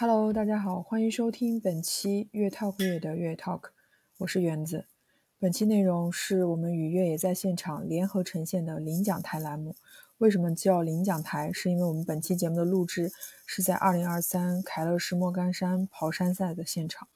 Hello，大家好，欢迎收听本期越 Talk 越的越 Talk，我是园子。本期内容是我们与越野在现场联合呈现的领奖台栏目。为什么叫领奖台？是因为我们本期节目的录制是在2023凯乐石莫干山跑山赛的现场。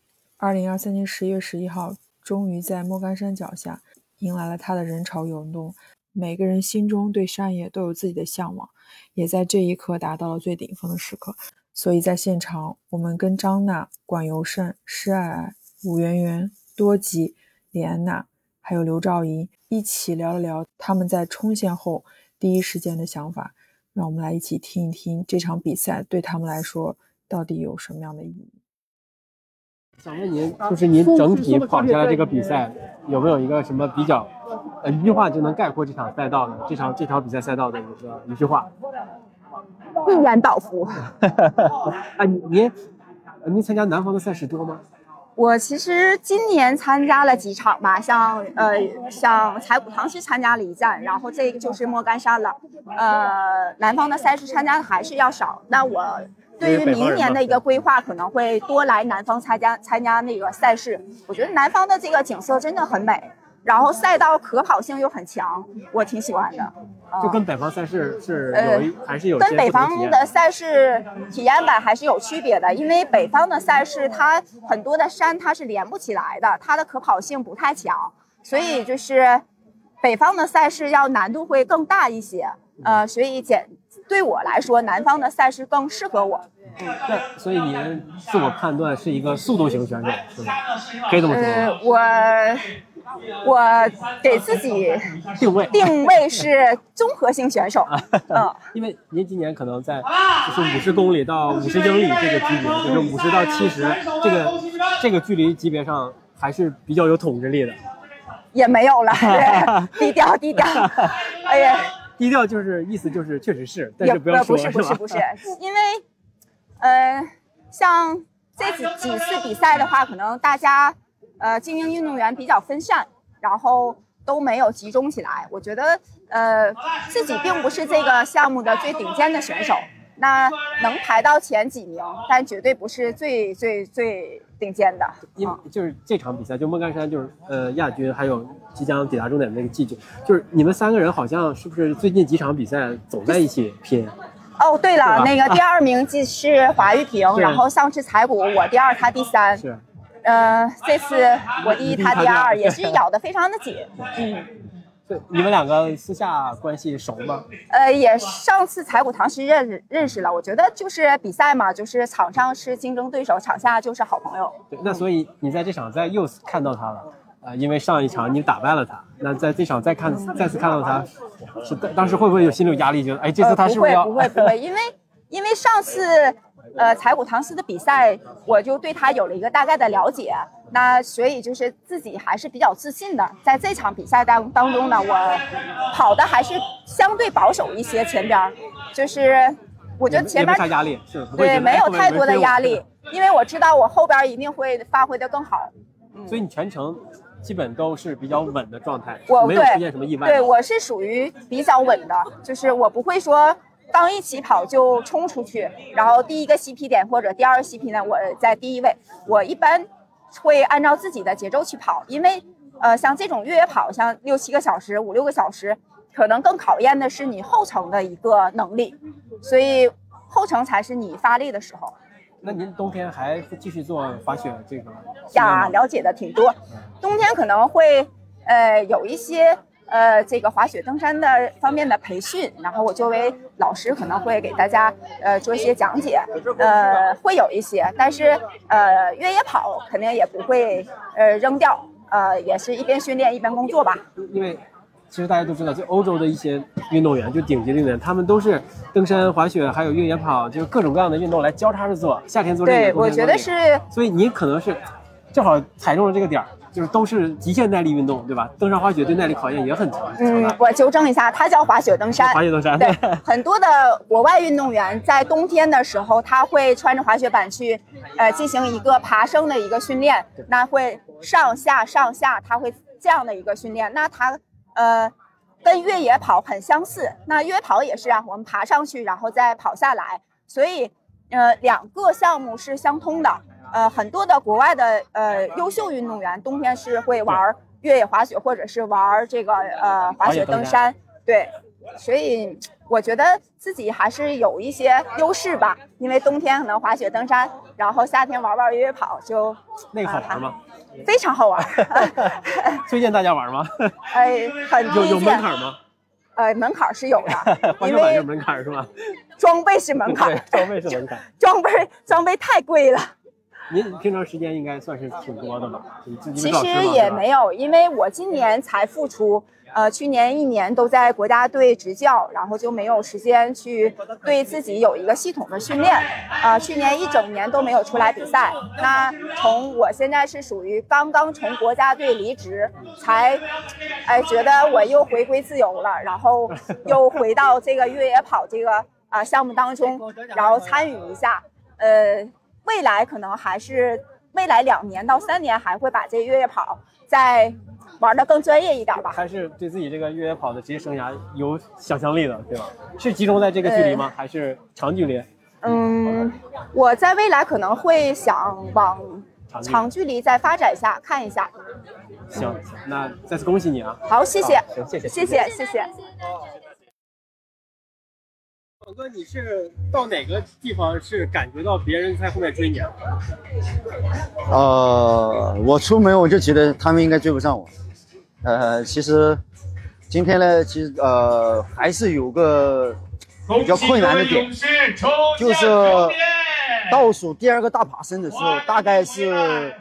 2023年11月11号，终于在莫干山脚下迎来了它的人潮涌动。每个人心中对山野都有自己的向往，也在这一刻达到了最顶峰的时刻。所以在现场，我们跟张娜、管尤胜、施爱爱、武媛媛、多吉、李安娜，还有刘兆莹一起聊了聊他们在冲线后第一时间的想法。让我们来一起听一听这场比赛对他们来说到底有什么样的意义。想问您，就是您整体跑下来这个比赛，有没有一个什么比较，呃，一句话就能概括这场赛道的这场这场比赛赛道的一个一句话？一言道夫。哎，您您参加南方的赛事多吗？我其实今年参加了几场吧，像呃像彩谷唐是参加了一站，然后这个就是莫干山了。呃，南方的赛事参加的还是要少。那我对于明年的一个规划，可能会多来南方参加参加那个赛事。我觉得南方的这个景色真的很美。然后赛道可跑性又很强，我挺喜欢的。就跟北方赛事是有还是有跟北方的赛事体验版还是有区别的，因为北方的赛事它很多的山它是连不起来的，它的可跑性不太强，所以就是北方的赛事要难度会更大一些。呃，所以简对我来说，南方的赛事更适合我。嗯，对，所以您自我判断是一个速度型选手，是吗？可以这么说。呃，我。我给自己定位定位是综合性选手，嗯，因为您今年可能在就是五十公里到五十英里这个级别，就是五十到七十这个这个距离级别上还是比较有统治力的，也没有了，低调低调，哎呀，低调就是意思就是确实是，但是不要说，不是不是不是，因为呃，像这几几次比赛的话，可能大家。呃，精英运动员比较分散，然后都没有集中起来。我觉得，呃，自己并不是这个项目的最顶尖的选手，那能排到前几名，但绝对不是最最最顶尖的。因就是这场比赛，就莫干山，就是呃亚军，还有即将抵达终点的那个季军，就是你们三个人好像是不是最近几场比赛总在一起拼？哦，对了，那个第二名即是华玉婷，然后上次彩谷我第二，他第三。是。呃，这次我第一，他第二，也是咬得非常的紧。嗯，对，你们两个私下关系熟吗？呃，也上次踩谷堂是认识认识了。我觉得就是比赛嘛，就是场上是竞争对手，场下就是好朋友。对，那所以你在这场再又看到他了，呃，因为上一场你打败了他，那在这场再看再次看到他，是当时会不会有心里有压力？觉得哎，这次他是不是要？不会不会，因为因为上次。呃，柴谷唐斯的比赛，我就对他有了一个大概的了解，那所以就是自己还是比较自信的。在这场比赛当当中呢，我跑的还是相对保守一些，前边就是我觉得前边压力对没有太多的压力，因为我知道我后边一定会发挥的更好。所以你全程基本都是比较稳的状态，我没有出现什么意外。对我是属于比较稳的，就是我不会说。刚一起跑就冲出去，然后第一个 CP 点或者第二个 CP 点，我在第一位。我一般会按照自己的节奏去跑，因为呃，像这种越野跑，像六七个小时、五六个小时，可能更考验的是你后程的一个能力，所以后程才是你发力的时候。那您冬天还继续做滑雪这个？呀，了解的挺多。冬天可能会呃有一些。呃，这个滑雪登山的方面的培训，然后我作为老师可能会给大家呃做一些讲解，呃，会有一些，但是呃，越野跑肯定也不会呃扔掉，呃，也是一边训练一边工作吧。因为其实大家都知道，就欧洲的一些运动员，就顶级运动员，他们都是登山、滑雪，还有越野跑，就是各种各样的运动来交叉着做，夏天做这个，对，我觉得是。所以你可能是正好踩中了这个点儿。就是都是极限耐力运动，对吧？登山滑雪对耐力考验也很强。嗯，我纠正一下，它叫滑雪登山。滑雪登山。对，很多的国外运动员在冬天的时候，他会穿着滑雪板去，呃，进行一个爬升的一个训练。那会上下上下，他会这样的一个训练。那他，呃，跟越野跑很相似。那越野跑也是啊，我们爬上去，然后再跑下来。所以。呃，两个项目是相通的。呃，很多的国外的呃优秀运动员冬天是会玩越野滑雪，或者是玩这个呃滑雪登山。对，所以我觉得自己还是有一些优势吧。因为冬天可能滑雪登山，然后夏天玩玩越野跑，就那个好玩吗？非常好玩。推荐大家玩吗？哎，很有有门槛吗？呃，门槛是有的，因为门槛是吧？装备是门槛，装备是门槛，装备装备太贵了。您平常时间应该算是挺多的吧？其实也没有，因为我今年才复出，呃，去年一年都在国家队执教，然后就没有时间去对自己有一个系统的训练，啊，去年一整年都没有出来比赛。那从我现在是属于刚刚从国家队离职，才，哎，觉得我又回归自由了，然后 又回到这个越野跑这个啊项目当中，然后参与一下，呃。未来可能还是未来两年到三年还会把这越野跑再玩的更专业一点吧。还是对自己这个越野跑的职业生涯有想象力的，对吧？是集中在这个距离吗？还是长距离？嗯，我在未来可能会想往长距离再发展一下，看一下。行，那再次恭喜你啊！好，谢谢，谢谢，谢谢，谢谢。小哥，你是到哪个地方是感觉到别人在后面追你？呃，我出门我就觉得他们应该追不上我。呃，其实今天呢，其实呃还是有个比较困难的点，就是倒数第二个大爬升的时候，大概是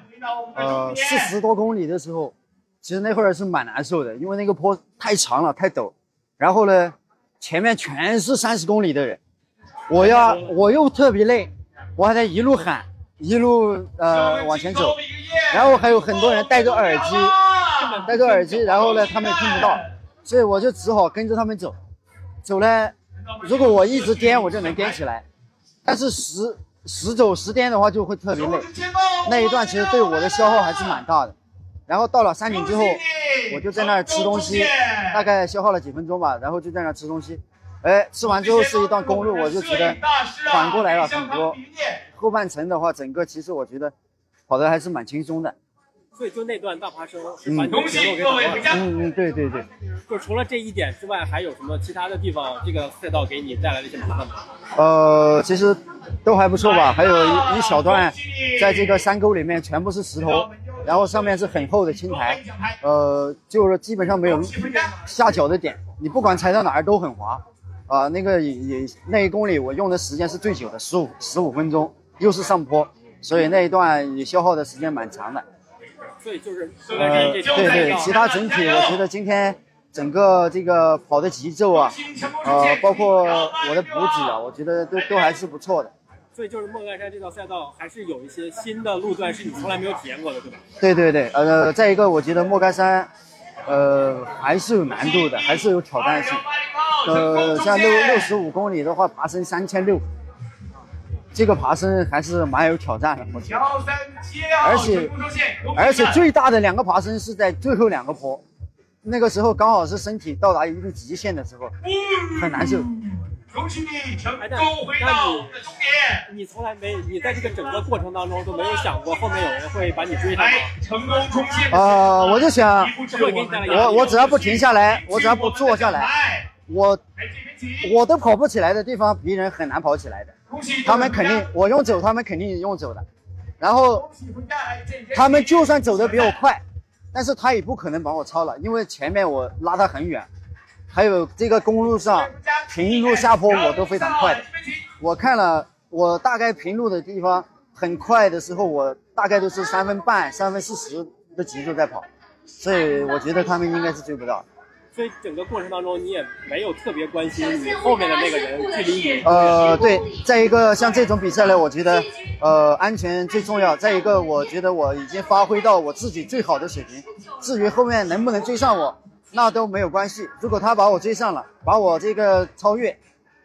呃四十多公里的时候，其实那会儿是蛮难受的，因为那个坡太长了，太陡，然后呢。前面全是三十公里的人，我要我又特别累，我还在一路喊，一路呃往前走，然后还有很多人戴着耳机，戴着耳机，然后呢他们听不到，所以我就只好跟着他们走，走呢，如果我一直颠，我就能颠起来，但是十十走十颠的话就会特别累，那一段其实对我的消耗还是蛮大的。然后到了山顶之后，我就在那儿吃东西，大概消耗了几分钟吧，然后就在那儿吃东西。哎，吃完之后是一段公路，我就觉得缓过来了很多。后半程的话，整个其实我觉得跑的还是蛮轻松的。所以就那段大爬升，把节奏给打乱了。嗯嗯，对对对。就除了这一点之外，还有什么其他的地方？这个赛道给你带来了一些麻烦吗？呃，其实都还不错吧。还有一一小段，在这个山沟里面全部是石头。然后上面是很厚的青苔，呃，就是基本上没有下脚的点，你不管踩到哪儿都很滑，啊，那个也也那一公里我用的时间是最久的，十五十五分钟，又是上坡，所以那一段也消耗的时间蛮长的。所以就是呃，对对，其他整体我觉得今天整个这个跑的节奏啊，呃，包括我的补给啊，我觉得都都还是不错的。所以就是莫干山这条赛道还是有一些新的路段是你从来没有体验过的，对吧？对对对，呃，再一个我觉得莫干山，呃，还是有难度的，还是有挑战性。呃，像六六十五公里的话，爬升三千六，这个爬升还是蛮有挑战的，我觉得。而且而且最大的两个爬升是在最后两个坡，那个时候刚好是身体到达一定极限的时候，很难受。恭喜你成功回到终点！你从来没，你在这个整个过程当中都没有想过后面有人会把你追上吗？成功冲线！啊，我就想，我我只要不停下来，我只要不坐下来，我我都跑不起来的地方，别人很难跑起来的。他们肯定，我用走，他们肯定用走的。然后他们就算走的比我快，但是他也不可能把我超了，因为前面我拉他很远。还有这个公路上平路下坡我都非常快的，我看了，我大概平路的地方很快的时候，我大概都是三分半、三分四十的节奏在跑，所以我觉得他们应该是追不到。所以整个过程当中你也没有特别关心你后面的那个人距离你。呃，对，再一个像这种比赛呢，我觉得呃安全最重要。再一个，我觉得我已经发挥到我自己最好的水平，至于后面能不能追上我。那都没有关系。如果他把我追上了，把我这个超越，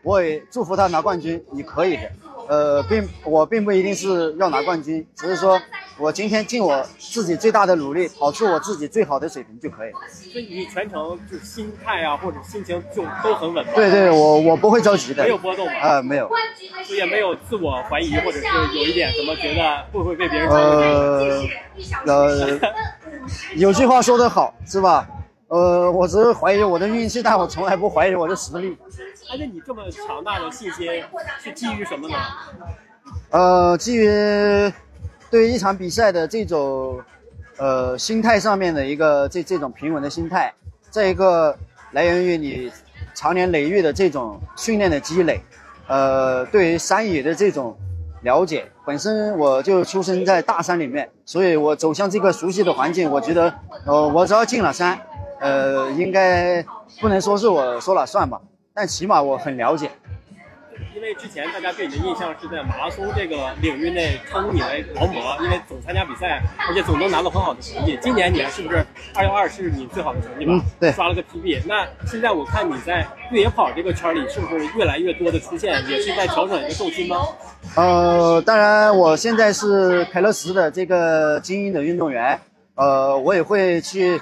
我也祝福他拿冠军，你可以的。呃，并我并不一定是要拿冠军，只是说我今天尽我自己最大的努力，跑出我自己最好的水平就可以了。所以你全程就心态啊或者心情就都很稳吗？对对，我我不会着急的。没有波动吗？啊、没有。也没有自我怀疑，或者是有一点什么觉得会不会被别人呃呃，有句话说得好，是吧？呃，我只是怀疑我的运气，但我从来不怀疑我的实力。而且你这么强大的信心是基于什么呢？呃，基于对于一场比赛的这种呃心态上面的一个这这种平稳的心态，再一个来源于你长年累月的这种训练的积累，呃，对于山野的这种了解。本身我就出生在大山里面，所以我走向这个熟悉的环境，我觉得，呃，我只要进了山，呃，应该不能说是我说了算吧，但起码我很了解。因为之前大家对你的印象是在马拉松这个领域内称呼你为劳模，因为总参加比赛，而且总能拿到很好的成绩。今年你是不是二幺二是你最好的成绩吧？嗯，对，刷了个 PB。那现在我看你在越野跑这个圈里是不是越来越多的出现，也是在调整一个重心吗？呃，当然，我现在是凯乐石的这个精英的运动员，呃，我也会去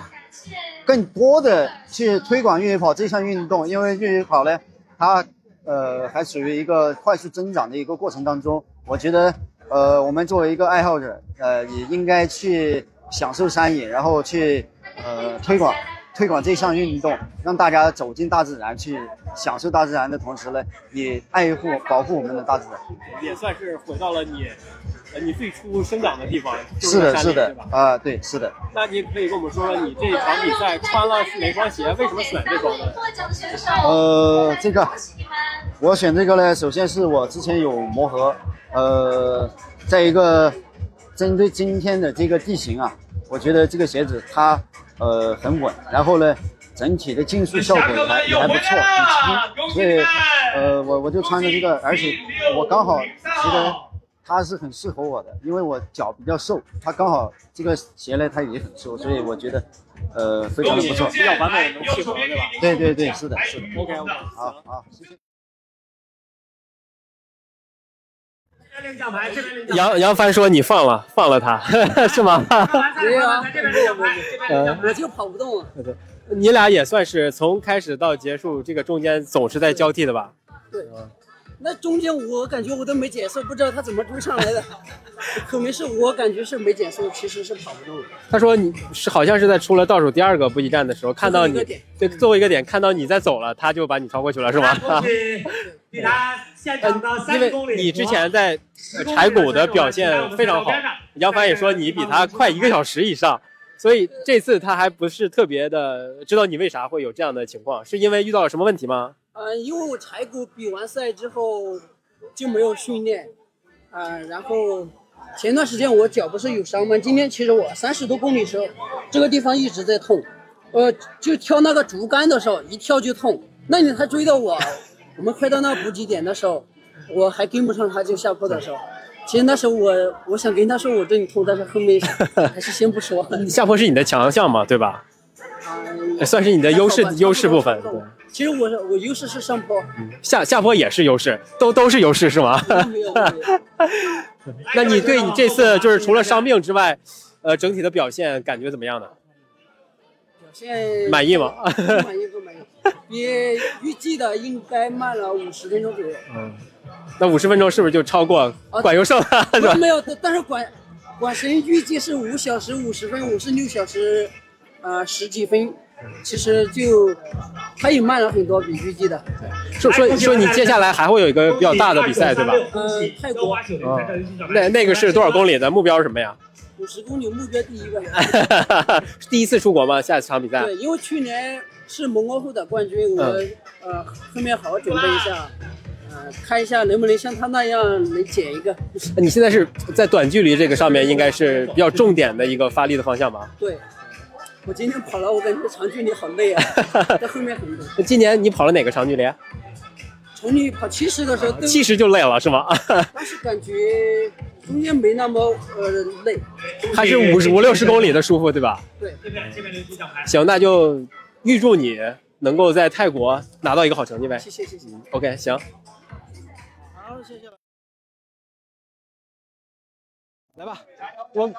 更多的去推广越野跑这项运动，因为越野跑呢，它呃还属于一个快速增长的一个过程当中，我觉得呃我们作为一个爱好者，呃也应该去享受山野，然后去呃推广推广这项运动，让大家走进大自然，去享受大自然的同时呢，也爱护保护我们的大自然。也算是回到了你，你最初生长的地方，是的，是的对吧？啊，对，是的。那你可以跟我们说说，你这场比赛穿了是哪双鞋？为什么选这双呢？呃，这个我选这个呢，首先是我之前有磨合，呃，再一个针对今天的这个地形啊，我觉得这个鞋子它呃很稳，然后呢，整体的竞速效果也还也还不错，很轻，所以呃我我就穿着这个，而且我刚好觉得它是很适合我的，因为我脚比较瘦，它刚好这个鞋呢它也很瘦，所以我觉得呃非常的不错，比较完美能契合，对吧？对对对，是的，是的。OK OK，好好，谢谢。杨杨帆说你放了放了他 是吗？没有啊，没有没有，呃我就跑不动了。你俩也算是从开始到结束，这个中间总是在交替的吧？对，那中间我感觉我都没减速，不知道他怎么追上来的。可能是我感觉是没减速，其实是跑不动的。他说你是好像是在出了倒数第二个补给站的时候看到你最后一个点，对，最后一个点看到你在走了，他就把你超过去了，是吗？比他现场的因为三公里。你之前在呃柴谷的表现非常好，杨帆也说你比他快一个小时以上，所以这次他还不是特别的知道你为啥会有这样的情况，是因为遇到了什么问题吗？呃，因为我柴谷比完赛之后就没有训练，啊、然后前段时间我脚不是有伤吗？今天其实我三十多公里时候，这个地方一直在痛，呃，就跳那个竹竿的时候一跳就痛。那你他追到我，我们快到那个补给点的时候，我还跟不上他，就下坡的时候。其实那时候我我想跟他说我这里痛，但是后面 还是先不说。下坡是你的强项嘛，对吧？啊算是你的优势优势部分。对，其实我我优势是上坡，下下坡也是优势，都都是优势是吗？那你对你这次就是除了伤病之外，呃，整体的表现感觉怎么样呢？表现满意吗？不满意不满意，比预计的应该慢了五十分钟左右。嗯那五十分钟是不是就超过管优胜了？是？没有，但是管管神预计是五小时五十分，我是六小时，呃十几分，其实就他也慢了很多，比预计的。说说说你接下来还会有一个比较大的比赛，对吧？嗯，泰国那那个是多少公里的目标是什么呀？五十公里目标第一个。第一次出国吗？下场比赛？对，因为去年是蒙高后的冠军，我、呃后面好好准备一下，呃看一下能不能像他那样能捡一个。你现在是在短距离这个上面应该是比较重点的一个发力的方向吧？对，我今天跑了，我感觉长距离好累啊，在后面很累。那今年你跑了哪个长距离？从你跑七十的时候都，七十就累了是吗？但是感觉中间没那么呃累。还是五十五六十公里的舒服，对吧？对，这边这边留行，那就预祝你能够在泰国拿到一个好成绩呗。谢谢谢谢。OK，行。好，谢谢。来吧，我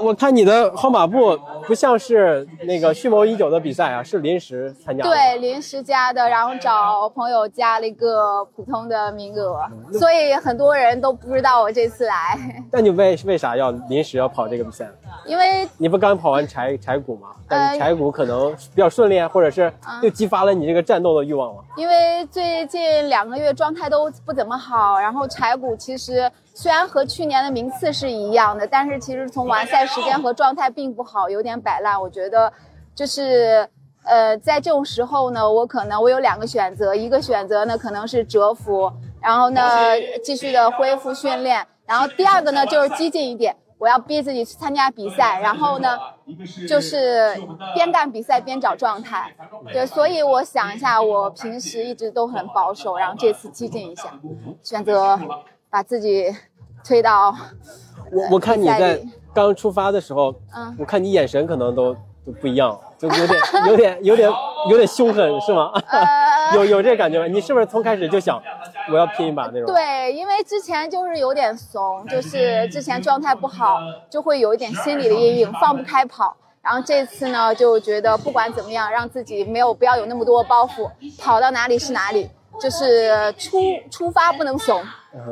我看你的号码布不像是那个蓄谋已久的比赛啊，是临时参加的。对，临时加的，然后找朋友加了一个普通的名额，所以很多人都不知道我这次来，那你为为啥要临时要跑这个比赛？因为你不刚跑完柴柴谷吗？但是呃柴谷可能比较顺利，或者是嗯又激发了你这个战斗的欲望吗？因为最近两个月状态都不怎么好，然后柴谷其实虽然和去年的名次是一样的，但是其实从完赛时间和状态并不好，有点摆烂。我觉得就是呃，在这种时候呢，我可能我有两个选择，一个选择呢可能是蛰伏，然后呢继续的恢复训练，然后第二个呢就是激进一点。我要逼自己去参加比赛，然后呢，就是边干比赛边找状态。对，所以我想一下，我平时一直都很保守，然后这次激进一下，选择把自己推到我我看你在刚出发的时候，嗯我看你眼神可能都都不一样，就有点有点有点有点凶狠，是吗？呃 有有这感觉吗？你是不是从开始就想我要拼一把那种？对，因为之前就是有点怂，就是之前状态不好，就会有一点心理的阴影，放不开跑。然后这次呢，就觉得不管怎么样，让自己没有不要有那么多包袱，跑到哪里是哪里，就是出出发不能怂，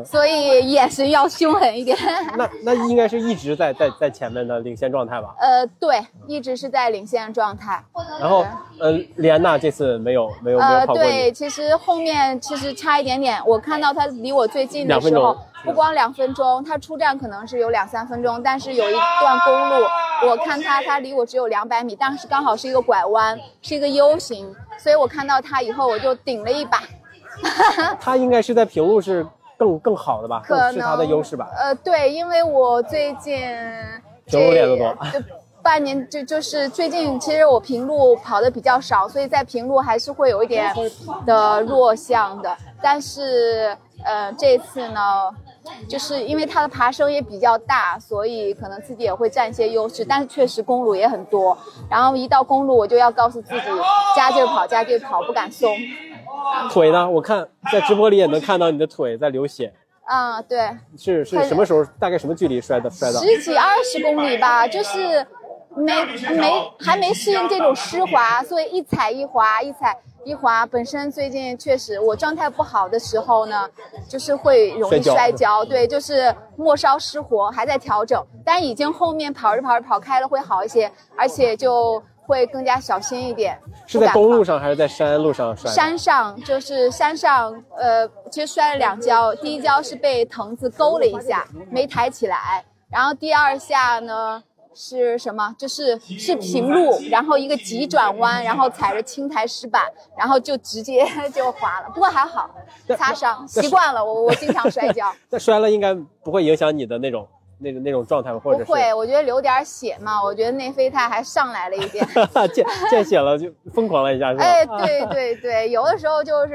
所以眼神要凶狠一点。那那应该是一直在在在前面的领先状态吧？呃，对，一直是在领先状态。然后呃，李安娜这次没有没有没有呃，跑过对，其实后面其实差一点点，我看到她离我最近的时候，不光两分钟，他出站可能是有两三分钟，但是有一段公路，我看他他离我只有两百米，但是刚好是一个拐弯，是一个 U 型，所以我看到他以后我就顶了一把，她应该是在平路是更更好的吧？可能更是它的优势吧？呃，对，因为我最近平路练得多这半年就就是最近，其实我平路跑的比较少，所以在平路还是会有一点的弱项的。但是呃，这次呢，就是因为它的爬升也比较大，所以可能自己也会占一些优势。但是确实公路也很多，然后一到公路我就要告诉自己加劲儿跑，加劲儿跑，不敢松。腿呢？我看在直播里也能看到你的腿在流血，啊、对，是是什么时候？大概什么距离摔的摔到？十几二十公里吧，就是没没还没适应这种湿滑，所以一踩一滑，一踩一滑。本身最近确实我状态不好的时候呢，就是会容易摔跤，对，就是末梢失活，还在调整，但已经后面跑着跑着跑开了会好一些，而且就会更加小心一点。是在公路上还是在山路上摔的？山上就是山上，呃，其实摔了两跤，第一跤是被藤子勾了一下，没抬起来，然后第二下呢是什么？就是是平路，然后一个急转弯，然后踩着青苔石板，然后就直接 就滑了，不过还好，擦伤，习惯了，我我经常摔跤。那摔了应该不会影响你的那种那种那种状态吗，或者不会，我觉得流点血嘛，我觉得内啡肽还上来了一点。见见血了就疯狂了一下是吧？哎，对对对，有的时候就是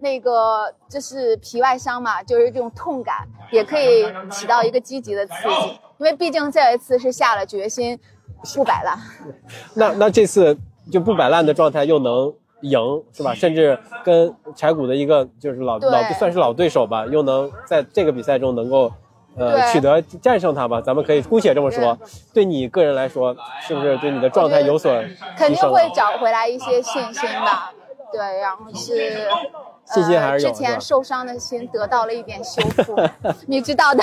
那个就是皮外伤嘛，就是这种痛感也可以起到一个积极的刺激，因为毕竟这一次是下了决心不摆烂。那那这次就不摆烂的状态又能赢是吧？甚至跟柴谷的一个就是老对老算是老对手吧，又能在这个比赛中能够。呃，取得战胜他吧，咱们可以姑且这么说。对你个人来说，是不是对你的状态有所肯定会找回来一些信心吧。对，然后是。信心还是有呃、之前受伤的心得到了一点修复，你知道的。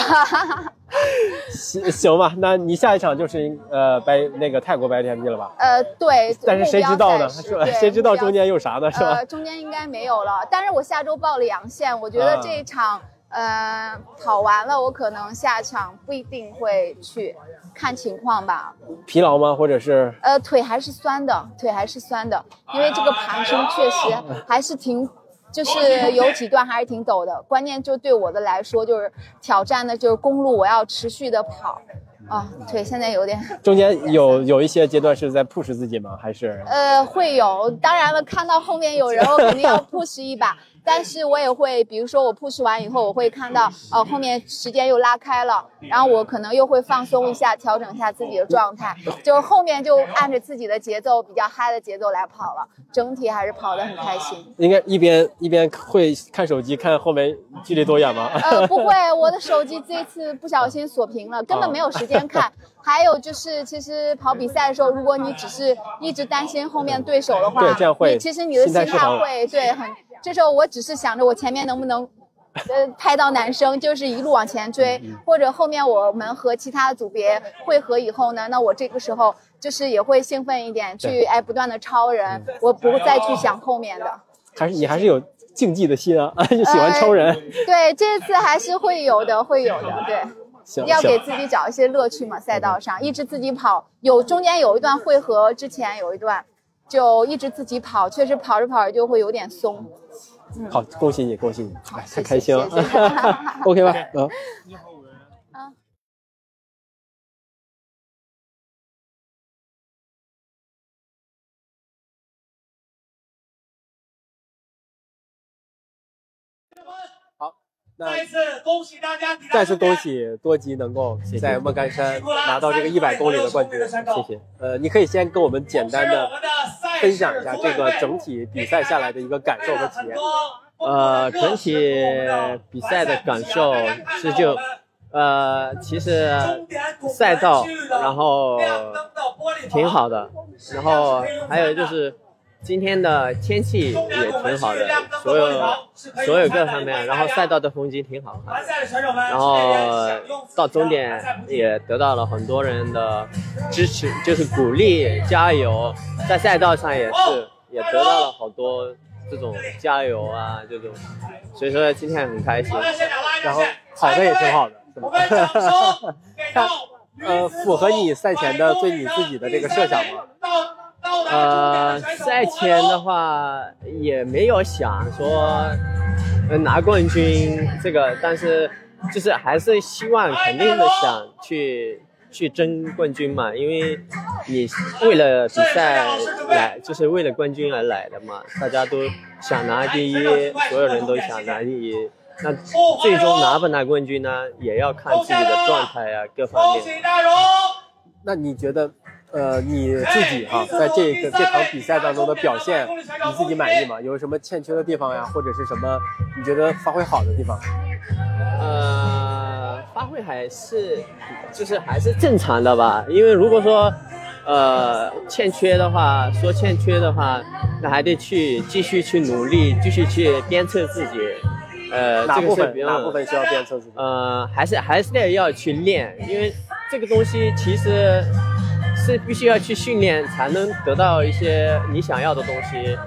行行吧？那你下一场就是呃白那个泰国白天地了吧？呃，对。但是谁知道呢？是吧谁知道中间有啥呢？是吧？呃，中间应该没有了。但是我下周报了阳线，我觉得啊这一场、呃跑完了，我可能下场不一定会去，看情况吧。疲劳吗？或者是呃，腿还是酸的，腿还是酸的，因为这个爬升确实还是挺。就是有几段还是挺陡的，关键就对我的来说，就是挑战的就是公路，我要持续的跑，啊，腿现在有点，中间有有一些阶段是在 push 自己吗？还是呃，会有。当然了，看到后面有人，我肯定要 push 一把。但是我也会，比如说我 push 完以后，我会看到，呃，后面时间又拉开了，然后我可能又会放松一下，调整一下自己的状态，就后面就按着自己的节奏，比较嗨的节奏来跑了，整体还是跑得很开心。应该一边一边会看手机，看后面距离多远吗？呃，不会，我的手机这次不小心锁屏了，根本没有时间看。还有就是，其实跑比赛的时候，如果你只是一直担心后面对手的话，对，这样会，其实你的心态会对很。这时候我只是想着我前面能不能，呃，拍到男生，就是一路往前追，或者后面我们和其他组别汇合以后呢，那我这个时候就是也会兴奋一点，去哎不断的超人，我不再去想后面的。还是你还是有竞技的心啊，就喜欢超人。对，这次还是会有的，会有的，对。要给自己找一些乐趣嘛，赛道上一直自己跑，有中间有一段汇合，之前有一段，就一直自己跑，确实跑着跑着就会有点松。好，恭喜你，恭喜你，太开心了。OK 吧？嗯。再次恭喜大家！再次恭喜多吉能够在莫干山拿到这个一百公里的冠军，谢谢。呃，你可以先跟我们简单的分享一下这个整体比赛下来的一个感受和体验。呃，整体比赛的感受是就，呃，其实赛道然后挺好的，然后还有就是。今天的天气也挺好的，所有所有各方面，然后赛道的风景挺好看，然后到终点也得到了很多人的支持，就是鼓励加油，在赛道上也是也得到了好多这种加油啊这种，所以说今天很开心，然后跑的也挺好的，是吧？呃，符合你赛前的对你自己的这个设想吗？呃，赛前的话也没有想说拿冠军这个，但是就是还是希望肯定的想去去争冠军嘛，因为你为了比赛来，就是为了冠军而来的嘛，大家都想拿第一，所有人都想拿第一，那 最终拿不拿冠军呢，也要看自己的状态啊，各方面。那你觉得？呃，你自己哈，在这个这场比赛当中的表现，你自己满意吗？有什么欠缺的地方呀，或者是什么你觉得发挥好的地方？呃，发挥还是就是还是正常的吧。因为如果说呃欠缺的话，说欠缺的话，那还得去继续去努力，继续去鞭策自己。呃，哪部分哪部分需要鞭策自己？呃，还是还是得要去练，因为这个东西其实。是必须要去训练才能得到一些你想要的东西，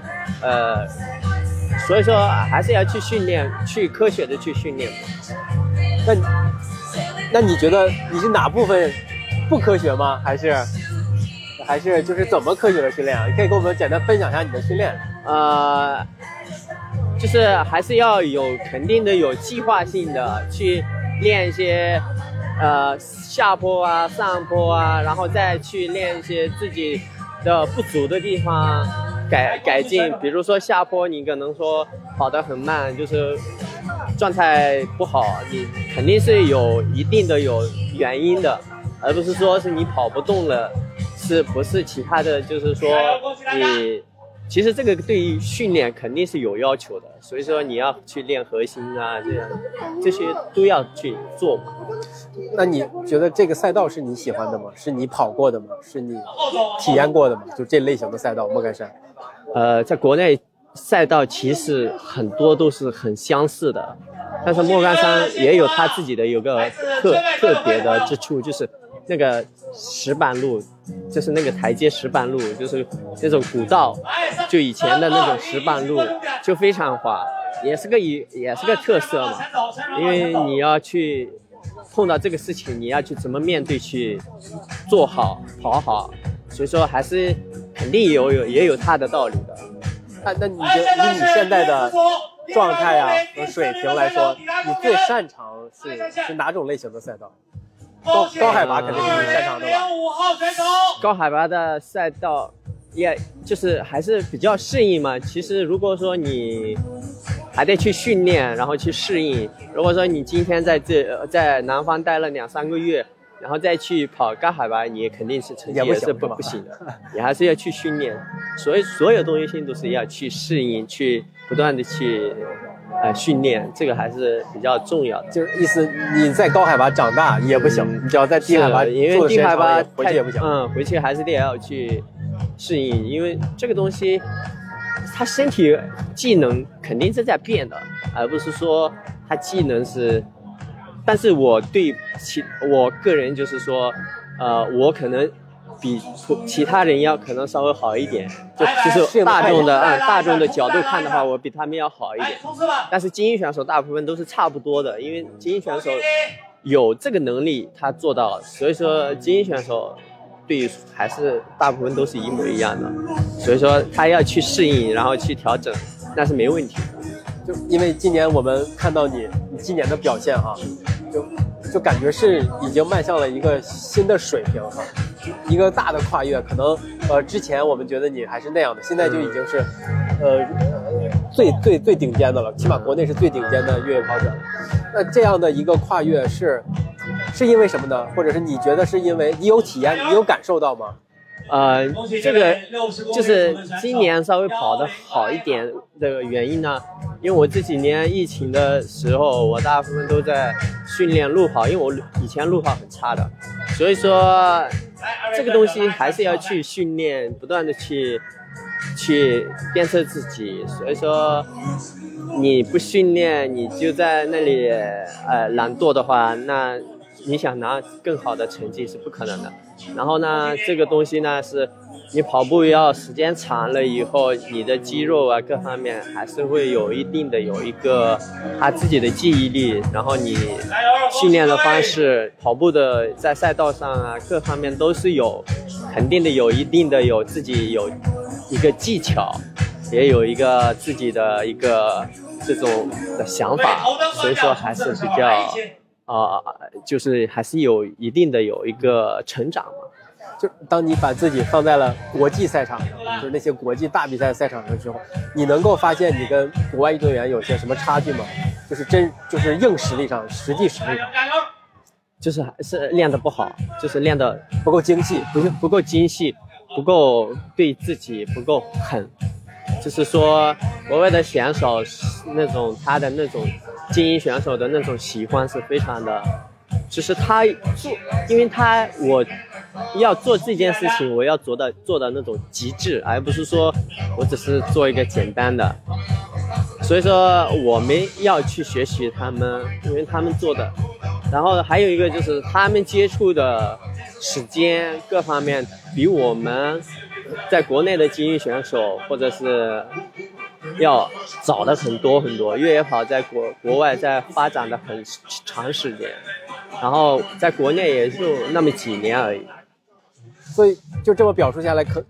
呃，所以说还是要去训练，去科学的去训练。那，那你觉得你是哪部分不科学吗？还是，还是就是怎么科学的训练啊？可以跟我们简单分享一下你的训练。呃，就是还是要有肯定的、有计划性的去练一些。呃，下坡啊，上坡啊，然后再去练一些自己的不足的地方，改改进。比如说下坡，你可能说跑得很慢，就是状态不好，你肯定是有一定的有原因的，而不是说是你跑不动了，是不是其他的？就是说你。其实这个对于训练肯定是有要求的，所以说你要去练核心啊，这样这些都要去做嘛。那你觉得这个赛道是你喜欢的吗？是你跑过的吗？是你体验过的吗？就这类型的赛道，莫干山。呃，在国内赛道其实很多都是很相似的，但是莫干山也有它自己的有个特特别的之处，就是那个石板路。就是那个台阶石板路，就是那种古道，就以前的那种石板路，就非常滑，也是个也也是个特色嘛。因为你要去碰到这个事情，你要去怎么面对去做好跑好，所以说还是肯定有有也有它的道理的。那那你觉得以你现在的状态呀和水平来说，你最擅长是是哪种类型的赛道？高高海拔肯定是你擅长的吧？高海拔的赛道，也就是还是比较适应嘛。其实如果说你还得去训练，然后去适应。如果说你今天在这呃在南方待了两三个月，然后再去跑高海拔，你肯定是成绩也是不不行的，你还是要去训练。所以所有东西性都是要去适应，去不断的去呃训练，这个还是比较重要的。就是意思你在高海拔长大也不行，你只要在低海拔因为低海拔长了也回去也不行。嗯，回去还是得要去适应，因为这个东西，他身体技能肯定是在变的，而不是说他技能是。但是我对其我个人就是说，呃，我可能比其他人要可能稍微好一点，就就是大众的按大众的角度看的话，我比他们要好一点。但是精英选手大部分都是差不多的，因为精英选手有这个能力，他做到了，所以说精英选手对还是大部分都是一模一样的，所以说他要去适应，然后去调整，那是没问题的。就因为今年我们看到你，你今年的表现哈、就就感觉是已经迈向了一个新的水平哈、一个大的跨越。可能呃之前我们觉得你还是那样的，现在就已经是呃最最最顶尖的了，起码国内是最顶尖的越野跑者。那这样的一个跨越是是因为什么呢？或者是你觉得是因为你有体验，你有感受到吗？呃，这个就是今年稍微跑得好一点的原因呢，因为我这几年疫情的时候，我大部分都在训练路跑，因为我以前路跑很差的，所以说这个东西还是要去训练，不断的去去鞭策自己，所以说你不训练，你就在那里呃懒惰的话，那你想拿更好的成绩是不可能的。然后呢，这个东西呢是，你跑步要时间长了以后，你的肌肉啊各方面还是会有一定的有一个他自己的记忆力，然后你训练的方式、跑步的在赛道上啊各方面都是有肯定的有一定的有自己有一个技巧，也有一个自己的一个这种的想法，所以说还是比较。啊、就是还是有一定的有一个成长嘛。就当你把自己放在了国际赛场上，就是那些国际大比赛赛场上的时候，你能够发现你跟国外运动员有些什么差距吗？就是真就是硬实力上、实际实力上就是还是练得不好，就是练得不够精细，不不够精细，不够对自己不够狠。就是说，国外的选手那种他的那种精英选手的那种喜欢是非常的，就是他做，因为他我要做这件事情，我要做到做到那种极致，而不是说我只是做一个简单的。所以说，我们要去学习他们，因为他们做的。然后还有一个就是他们接触的时间各方面比我们在国内的精英选手或者是要早的很多很多。越野跑在国国外在发展的很长时间，然后在国内也就那么几年而已。所以就这么表述下来，可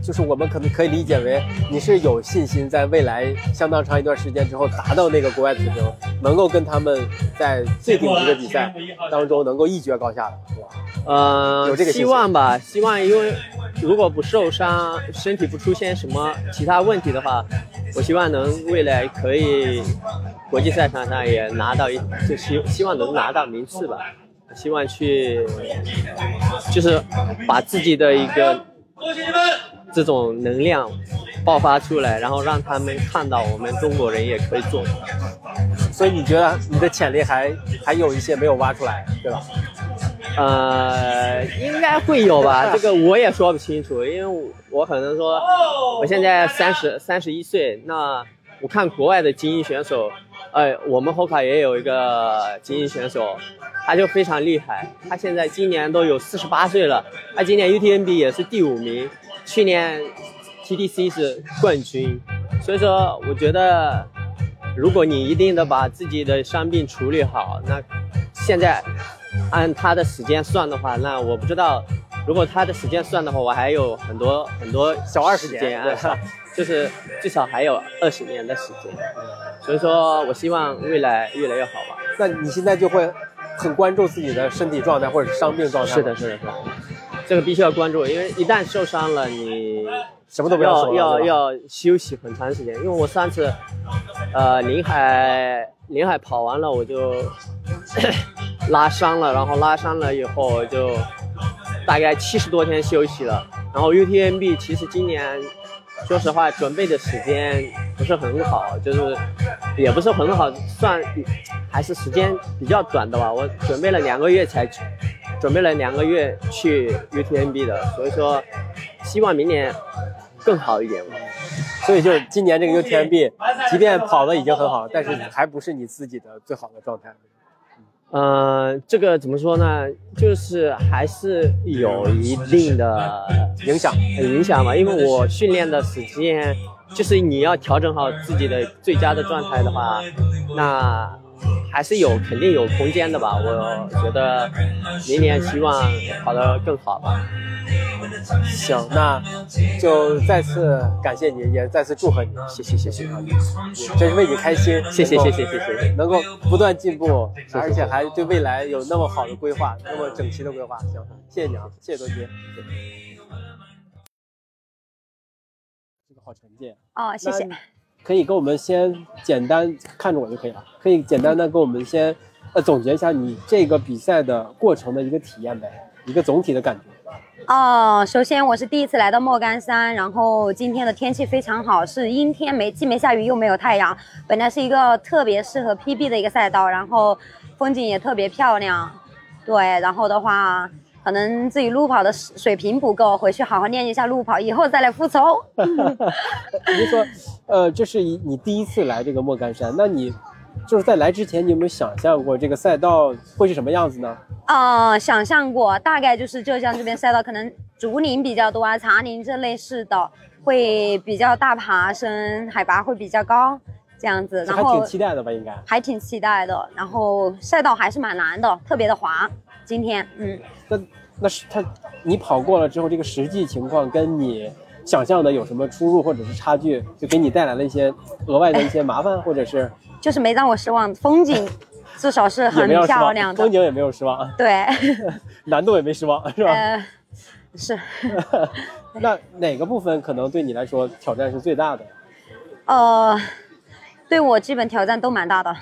就是我们可能可以理解为你是有信心在未来相当长一段时间之后达到那个国外的水平，能够跟他们在最顶级的比赛当中能够一决高下的，是吧？呃，有这个希望吧，希望因为如果不受伤，身体不出现什么其他问题的话，我希望能未来可以国际赛场上也拿到一，就希希望能拿到名次吧。希望去，就是把自己的一个！这种能量爆发出来，然后让他们看到我们中国人也可以做。所以你觉得你的潜力还还有一些没有挖出来，对吧？呃，应该会有吧，这个我也说不清楚，因为我可能说我现在三十三十一岁，那我看国外的精英选手，哎，我们后卡也有一个精英选手，他就非常厉害，他现在今年都有四十八岁了，他今年 UTMB 也是第五名，去年 TDC 是冠军，所以说我觉得，如果你一定的把自己的伤病处理好，那现在按他的时间算的话，那我不知道，如果他的时间算的话，我还有很多很多小二十年 就是至少还有二十年的时间，所以说我希望未来越来越好吧。那你现在就会很关注自己的身体状态或者是伤病状态。是的，，是的，是的。这个必须要关注，因为一旦受伤了，你什么都不要要说要要休息很长时间。因为我上次，呃，临海临海跑完了，我就 拉伤了，然后拉伤了以后就大概七十多天休息了。然后 UTMB 其实今年说实话准备的时间不是很好，就是也不是很好，算还是时间比较短的吧。我准备了两个月才去，准备了两个月去 UTMB 的，所以说希望明年更好一点吧。所以就是今年这个 UTMB，即便跑的已经很好，但是还不是你自己的最好的状态。呃，这个怎么说呢？就是还是有一定的影响，很影响吧。因为我训练的时间，就是你要调整好自己的最佳的状态的话，那还是有肯定有空间的吧。我觉得明年希望跑得更好吧。行，那就再次感谢你，也再次祝贺你，谢谢谢谢，真是为你开心，谢谢谢谢谢谢，能够不断进步，而且还对未来有那么好的规划，那么整齐的规划。行，谢谢你啊，谢谢多吉，这个好成绩。哦，谢谢。可以跟我们先简单看着我就可以了，可以简单的跟我们先呃总结一下你这个比赛的过程的一个体验呗，一个总体的感觉。哦，首先我是第一次来到莫干山，然后今天的天气非常好，是阴天，没既没下雨又没有太阳，本来是一个特别适合 PB 的一个赛道，然后风景也特别漂亮，对，然后的话可能自己路跑的水平不够，回去好好练一下路跑，以后再来复仇。你就说，呃，这是你第一次来这个莫干山，那你就是在来之前，你有没有想象过这个赛道会是什么样子呢？呃，想象过，大概就是浙江这边赛道可能竹林比较多啊，茶林这类似的，会比较大爬升，海拔会比较高，这样子。然后还挺期待的吧？应该。还挺期待的。然后赛道还是蛮难的，特别的滑。今天，嗯，那那是他，你跑过了之后，这个实际情况跟你想象的有什么出入或者是差距，就给你带来了一些额外的一些麻烦，或者是 就是没让我失望，风景 至少是很漂亮的风。景也没有失望，对，难度也没失望，是吧？呃，是，那哪个部分可能对你来说挑战是最大的？呃，对我基本挑战都蛮大的。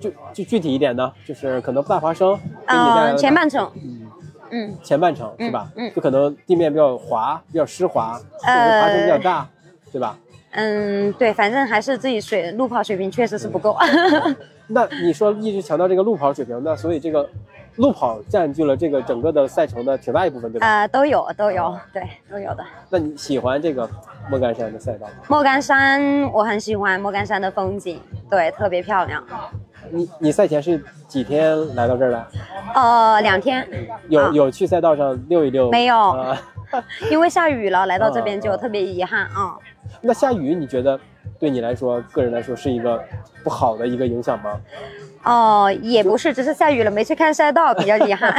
就就具体一点呢，就是可能大滑升给你带来呃，前半程，嗯，前半程是吧？嗯嗯就可能地面比较滑，比较湿滑，或者呃是滑升比较大，对吧？嗯，对，反正还是自己水路跑水平确实是不够。那你说一直强调这个路跑水平，那所以这个路跑占据了这个整个的赛程的挺大一部分，对吧？呃，都有都有，对，都有的。那你喜欢这个莫干山的赛道吗？莫干山我很喜欢莫干山的风景，对，特别漂亮。你你赛前是几天来到这儿的？呃，两天，有、啊有去赛道上溜一溜？没有啊 因为下雨了，来到这啊边就特别遗憾啊。那下雨你觉得对你来说，个人来说是一个不好的一个影响吗？哦、也不是，只是下雨了，没去看赛道，比较遗憾。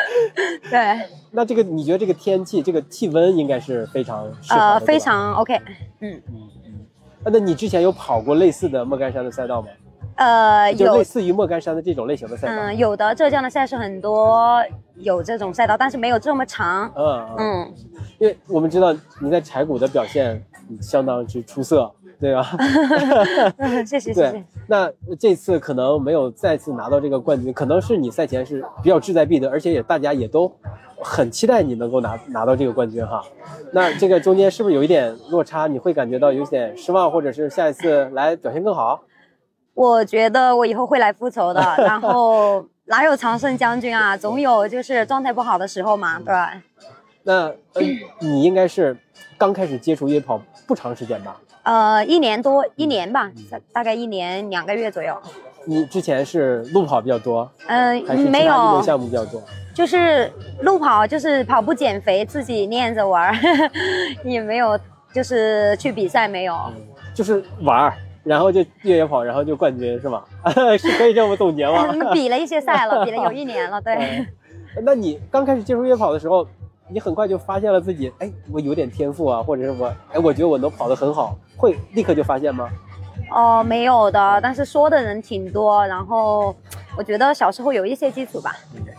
对，那这个你觉得这个天气，这个气温应该是非常呃，非常 OK。嗯，嗯嗯那你之前有跑过类似的莫干山的赛道吗？呃，有类似于莫干山的这种类型的赛道？嗯，有的浙江的赛事很多有这种赛道，但是没有这么长。嗯嗯，嗯，因为我们知道你在柴谷的表现相当之出色，对吧？谢谢谢对谢。，那这次可能没有再次拿到这个冠军，可能是你赛前是比较志在必得，而且也大家也都很期待你能够拿拿到这个冠军哈。那这个中间是不是有一点落差？你会感觉到有点失望，或者是下一次来表现更好？我觉得我以后会来复仇的。然后哪有常胜将军啊？总有就是状态不好的时候嘛，对吧？那呃，你应该是刚开始接触越野跑不长时间吧？呃，一年多，一年吧，大大概一年两个月左右。你之前是路跑比较多，嗯、没运动有，项目比较多？就是路跑，就是跑步减肥，自己练着玩儿，也没有就是去比赛没有。就是玩儿，然后就越野跑，然后就冠军是吗？是可以这么总结吗？嗯，比了一些赛了，比了有一年了，对。嗯那你刚开始接触越野跑的时候，你很快就发现了自己，哎，我有点天赋啊，或者是我，哎，我觉得我能跑得很好，会立刻就发现吗？哦，没有的，但是说的人挺多，然后我觉得小时候有一些基础吧。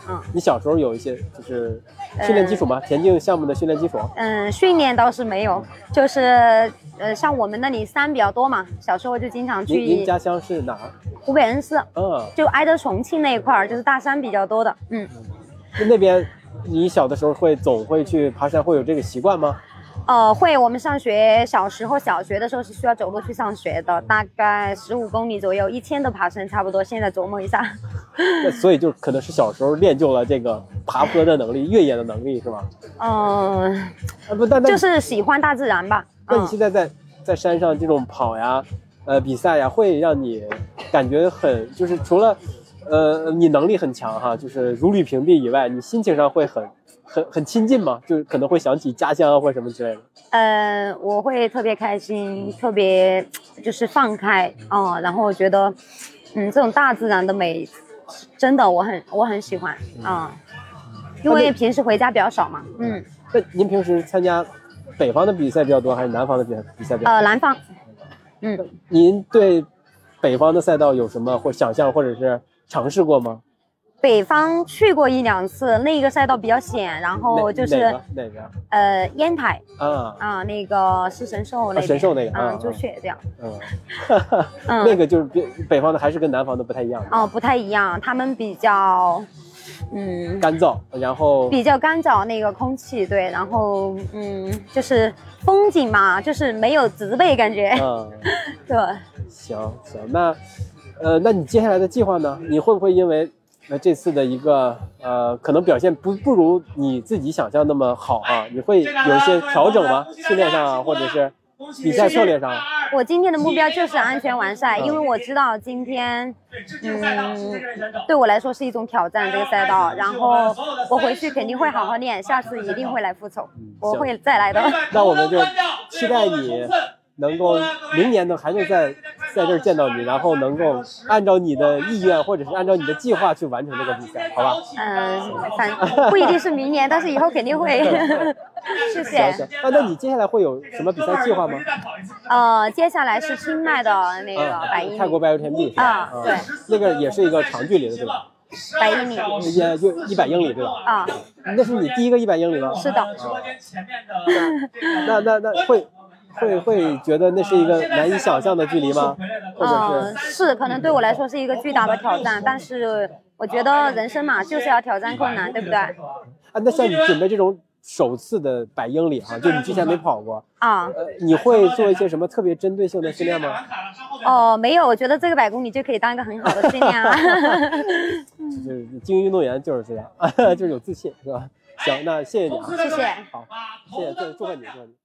嗯你小时候有一些就是训练基础吗？田径项目的训练基础？嗯，训练倒是没有，就是呃，像我们那里山比较多嘛，小时候就经常去您您家乡是哪？湖北恩施，嗯，就挨着重庆那一块儿，就是大山比较多的。嗯，就那边你小的时候会总会去爬山，会有这个习惯吗？呃，会，我们上学小时候小学的时候是需要走路去上学的，大概十五公里左右，一天的爬升差不多。现在琢磨一下，那 所以就可能是小时候练就了这个爬坡的能力、越野的能力，是吧？嗯、啊不，但但就是喜欢大自然吧。那你嗯现在在在山上这种跑呀，呃，比赛呀，会让你感觉很就是除了呃你能力很强哈，就是如履平地以外，你心情上会很很很亲近嘛？就是可能会想起家乡啊或者什么之类的。呃，我会特别开心，特别就是放开啊、然后我觉得，嗯，这种大自然的美，真的我很我很喜欢啊、因为平时回家比较少嘛，嗯，那您平时参加北方的比赛比较多，还是南方的比赛比赛比较多？呃，南方，嗯，您对北方的赛道有什么或想象或者是尝试过吗？北方去过一两次，那个赛道比较险，然后就是哪个呃烟台啊？啊，那个是神兽那边，神兽那个嗯，朱雀这样，嗯，嗯。那个就是北北方的还是跟南方的不太一样，哦，不太一样，他们比较，嗯，干燥，然后比较干燥那个空气，对，然后嗯，就是风景嘛，就是没有植被感觉，嗯，对，行行，那呃，那你接下来的计划呢？你会不会因为呃这次的一个呃可能表现不不如你自己想象那么好啊？你会有一些调整吗？训练上啊，或者是比赛策略上？我今天的目标就是安全完赛，嗯因为我知道今天，嗯，对我来说是一种挑战这个赛道，然后我回去肯定会好好练，下次一定会来复仇，我会再来的。那我们就期待你能够明年呢还能在在这儿见到你，然后能够按照你的意愿或者是按照你的计划去完成这个比赛，好吧？嗯，反不一定是明年，但是以后肯定会。谢行谢行。。啊，那你接下来会有什么比赛计划吗？呃，接下来是清迈的那个啊百英里，泰国百油田壁是吧？啊对，那个也是一个长距离的，对吧？百英里也就一百英里，对吧？啊，那是你第一个一百英里吗？是的。那那那会会会觉得那是一个难以想象的距离吗？或者嗯，是是，可能对我来说是一个巨大的挑战，但是我觉得人生嘛，就是要挑战困难，对不对？啊？那像你准备这种首次的百英里哈，就你之前没跑过，啊，呃，你会做一些什么特别针对性的训练吗？哦，没有，我觉得这个百公里就可以当一个很好的训练啊。就是精英运动员就是这样，就是有自信，是吧？行，那谢谢你啊，谢谢。好，谢谢，祝祝贺你，祝贺你。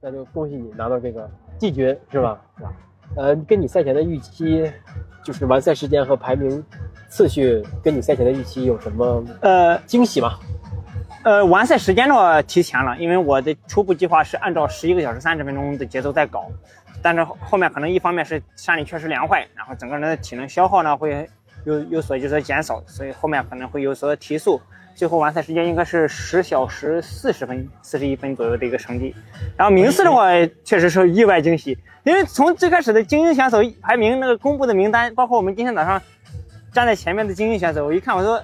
那就恭喜你拿到这个季军，是吧？是吧？呃，跟你赛前的预期，就是完赛时间和排名次序，跟你赛前的预期有什么呃惊喜吗？呃，完赛时间的话提前了，因为我的初步计划是按照十一个小时三十分钟的节奏在搞，但是后后面可能一方面是山里确实凉快，然后整个人的体能消耗呢会有有所就是减少，所以后面可能会有所提速。最后完赛时间应该是十小时四十分、四十一分左右的一个成绩。然后名次的话，确实是意外惊喜，因为从最开始的精英选手排名那个公布的名单，包括我们今天早上站在前面的精英选手，我一看我说，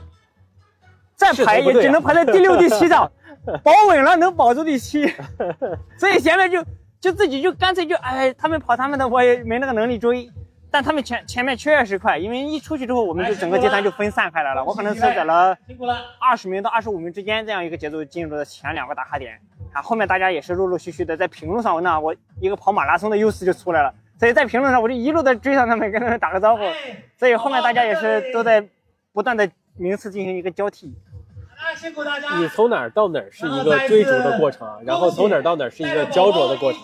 再排也只能排在第六、第七张，保稳了能保住第七，所以前面就就自己就干脆就哎，他们跑他们的，我也没那个能力追。但他们前前面确实快，因为一出去之后，我们就整个集团就分散开来了。我可能是在了二十名到二十五名之间这样一个节奏进入了前两个打卡点，啊后面大家也是陆陆续续的在平路上那，我一个跑马拉松的优势就出来了。所以在平路上我就一路的追上他们，跟他们打个招呼。所以后面大家也是都在不断的名次进行一个交替。辛苦大家。你从哪儿到哪儿是一个追逐的过程，然后从哪儿到哪儿是一个焦灼的过程。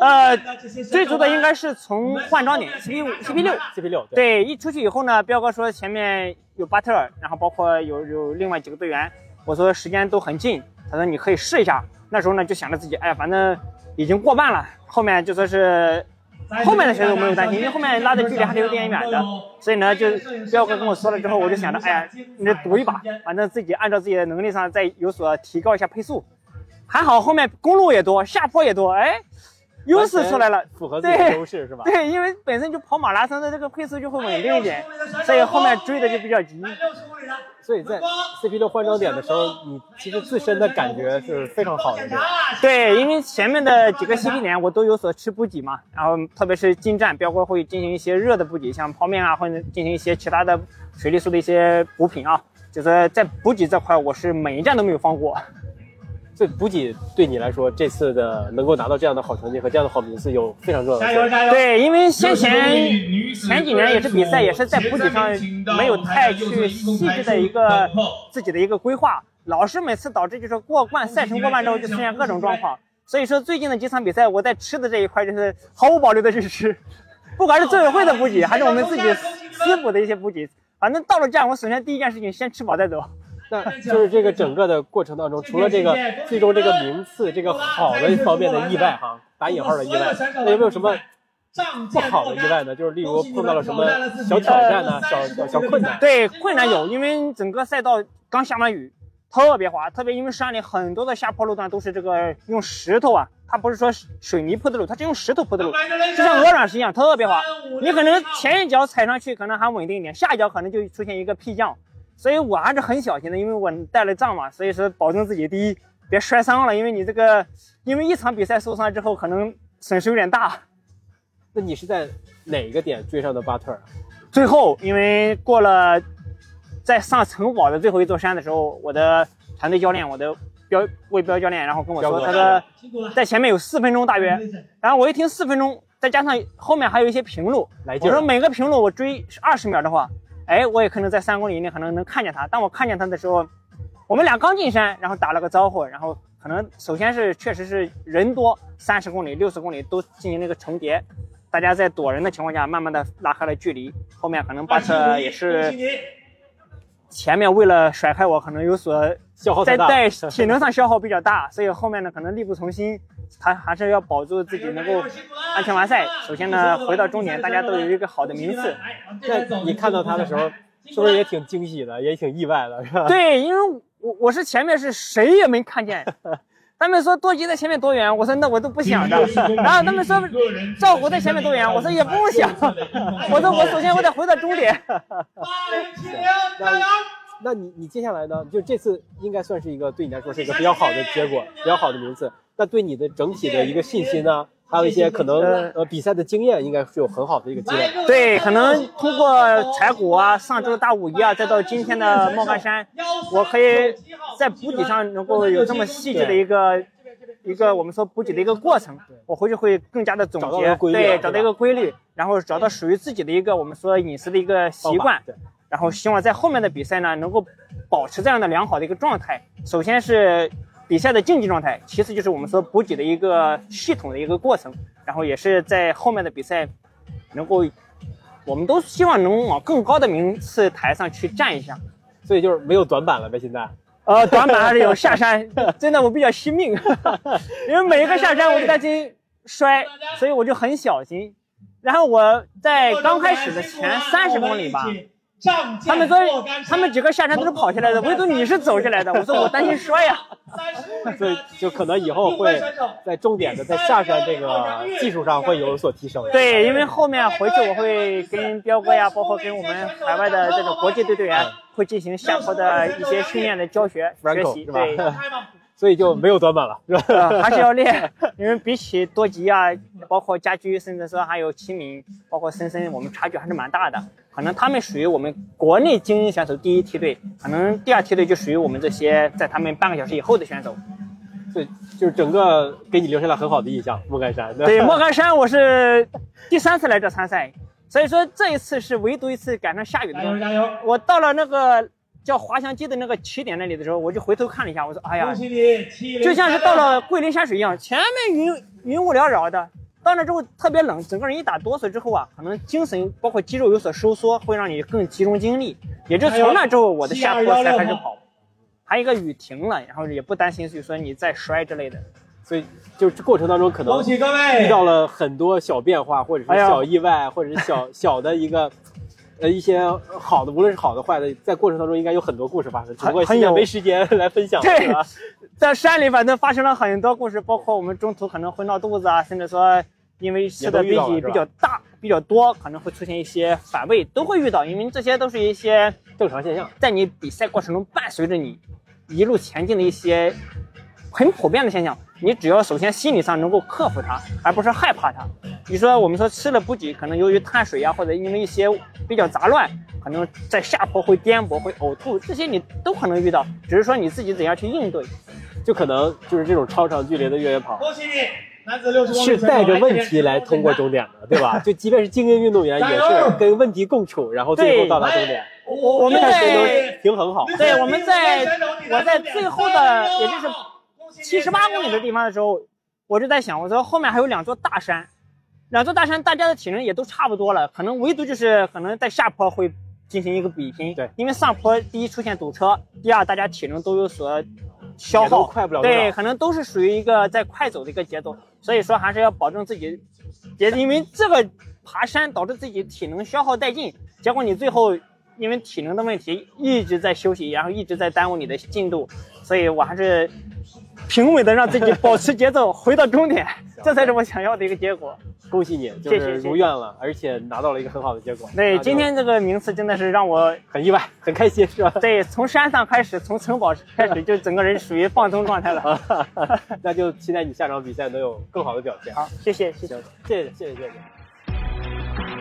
呃，追逐的应该是从换装点 CP 五、CP 六、CP 六。对，一出去以后呢，彪哥说前面有巴特，然后包括有有另外几个队员，我说时间都很近，他说你可以试一下。那时候呢就想着自己，哎呀，反正已经过半了，后面就说是。后面的选手没有担心，因为后面拉的距离还是有点远的，所以呢，就彪哥跟我说了之后，我就想着，哎呀，你就赌一把，反正自己按照自己的能力上再有所提高一下配速。还好后面公路也多，下坡也多，哎，优势出来了，符合自己的优势是吧？对，因为本身就跑马拉松的这个配速就会稳定一点，所以后面追的就比较急。所以在 CP 六换装点的时候，你其实自身的感觉是非常好的。对，因为前面的几个 CP 点我都有所吃补给嘛，然后特别是进站，彪哥会进行一些热的补给，像泡面啊，或者进行一些其他的水力素的一些补品啊。就是在补给这块，我是每一站都没有放过。这补给对你来说，这次的能够拿到这样的好成绩和这样的好名次有非常重要的。加油加油！对，因为先前前几年也是比赛，也是在补给上没有太去细致的一个自己的一个规划，老是每次导致就是过关赛程过半之后就出现各种状况。所以说最近的几场比赛，我在吃的这一块就是毫无保留的去吃，不管是组委会的补给，还是我们自己私补的一些补给，反正到了站，我首先第一件事情先吃饱再走。那就是这个整个的过程当中，除了这个最终这个名次这个好的方面的意外哈，打引号的意外，那有没有什么不好的意外呢？就是例如碰到了什么小挑战呢？小小小困难？对，困难有，因为整个赛道刚下完雨，特别滑，特别因为山里很多的下坡路段都是这个用石头啊，它不是说水泥铺的路，它是用石头铺的路，就像鹅卵石一样，特别滑。你可能前一脚踩上去可能还稳定一点，下一脚可能就出现一个劈降。所以我还是很小心的，因为我带了杖嘛，所以说保证自己第一别摔伤了，因为你这个因为一场比赛受伤之后可能损失有点大。那你是在哪个点追上的巴特尔？最后，因为过了在上城堡的最后一座山的时候，我的团队教练，我的标魏标教练，然后跟我说，他说在前面有四分钟大约，然后我一听四分钟，再加上后面还有一些平路，我说每个平路我追二十秒的话。哎，我也可能在三公里以内可能能看见他。当我看见他的时候，我们俩刚进山，然后打了个招呼，然后可能首先是确实是人多，三十公里、六十公里都进行了一个重叠，大家在躲人的情况下，慢慢的拉开了距离。后面可能巴特也是前面为了甩开我，可能有所消耗在在体能上消耗比较大，所以后面呢可能力不从心。他还是要保住自己能够安全完赛。首先呢，回到终点，大家都有一个好的名次。那你看到他的时候，是不是也挺惊喜的，也挺意外的，是吧？对，因为我我是前面是谁也没看见，他们说多吉在前面多远，我说那我都不想的。然后他们说赵虎在前面多远，我说也不想。我说我首先我得回到终点。那那你你接下来呢？就这次应该算是一个对你来说是一个比较好的结果，比较好的名次。那对你的整体的一个信心呢，还有一些可能呃比赛的经验，应该是有很好的一个积累。对，可能通过柴谷啊，上周大五一啊，再到今天的莫干山，我可以在补给上能够有这么细致的一个一个我们说补给的一个过程，我回去会更加的总结，对，找到一个规律，然后找到属于自己的一个我们说饮食的一个习惯，然后希望在后面的比赛呢，能够保持这样的良好的一个状态。首先是。比赛的竞技状态，其次就是我们说补给的一个系统的一个过程，然后也是在后面的比赛，能够，我们都希望能往更高的名次台上去站一下，所以就是没有短板了呗，现在，呃，短板还是有 下山，真的我比较惜命，因为每一个下山我都担心摔，所以我就很小心，然后我在刚开始的前三十公里吧。他们说，他们几个下山都是跑下来的，唯独你是走下来的。我说我担心摔呀，所以就可能以后会在重点的在下山这个技术上会有所提升。对，因为后面回去我会跟彪哥呀，包括跟我们海外的这种国际队队员，会进行下坡的一些训练的教学学习，对。所以就没有短板了，是吧？还是要练，因为比起多吉啊，包括家居，甚至说还有齐敏，包括森森，我们差距还是蛮大的。可能他们属于我们国内精英选手第一梯队，可能第二梯队就属于我们这些在他们半个小时以后的选手。对，就是整个给你留下了很好的印象，莫干山。对，莫干山我是第三次来这参赛，所以说这一次是唯独一次赶上下雨的。加油加油！我到了那个。叫滑翔机的那个起点那里的时候，我就回头看了一下，我说：“哎呀，就像是到了桂林山水一样，前面云云雾缭绕的，到那之后特别冷，整个人一打哆嗦之后啊，可能精神包括肌肉有所收缩，会让你更集中精力。也就从那之后，我的下坡才开始跑。还有一个雨停了，然后也不担心，就说你再摔之类的。所以就过程当中可能遇到了很多小变化，或者是小意外，或者是小 小的一个。”呃一些好的，无论是好的坏的，在过程当中应该有很多故事发生，只不过现在没时间来分享，对吧？在山里反正发生了很多故事，包括我们中途可能会闹肚子啊，甚至说因为吃的也都遇到了是吧比比较大、比较多，可能会出现一些反胃，都会遇到，因为这些都是一些正常现象，在你比赛过程中伴随着你一路前进的一些很普遍的现象。你只要首先心理上能够克服它，而不是害怕它。你说我们说吃了补给，可能由于碳水呀、或者因为一些比较杂乱，可能在下坡会颠簸、会呕吐，这些你都可能遇到，只是说你自己怎样去应对。就可能就是这种超长距离的越野跑，恭喜你，男子六十公里是带着问题来通过终点的，对吧？就即便是精英运动员，也是跟问题共处，然后最后到达终点。我我们在平衡好。对，我们在我在最后的也就是七十八公里的地方的时候，我就在想，我说后面还有两座大山，两座大山大家的体能也都差不多了，可能唯独就是可能在下坡会进行一个比拼。对，因为上坡第一出现堵车，第二大家体能都有所消耗，快不了对，可能都是属于一个在快走的一个节奏，所以说还是要保证自己，也因为这个爬山导致自己体能消耗殆尽，结果你最后因为体能的问题一直在休息，然后一直在耽误你的进度，所以我还是平稳的让自己 保持节奏，回到终点，这才是我想要的一个结果。恭喜你，就是如愿了，而且拿到了一个很好的结果。对，今天这个名次真的是让我很意外，很开心，是吧？对，从山上开始，从城堡开始，就整个人属于放松状态了。那就期待你下场比赛能有更好的表现。好，谢谢，谢谢。谢谢，谢谢，谢谢。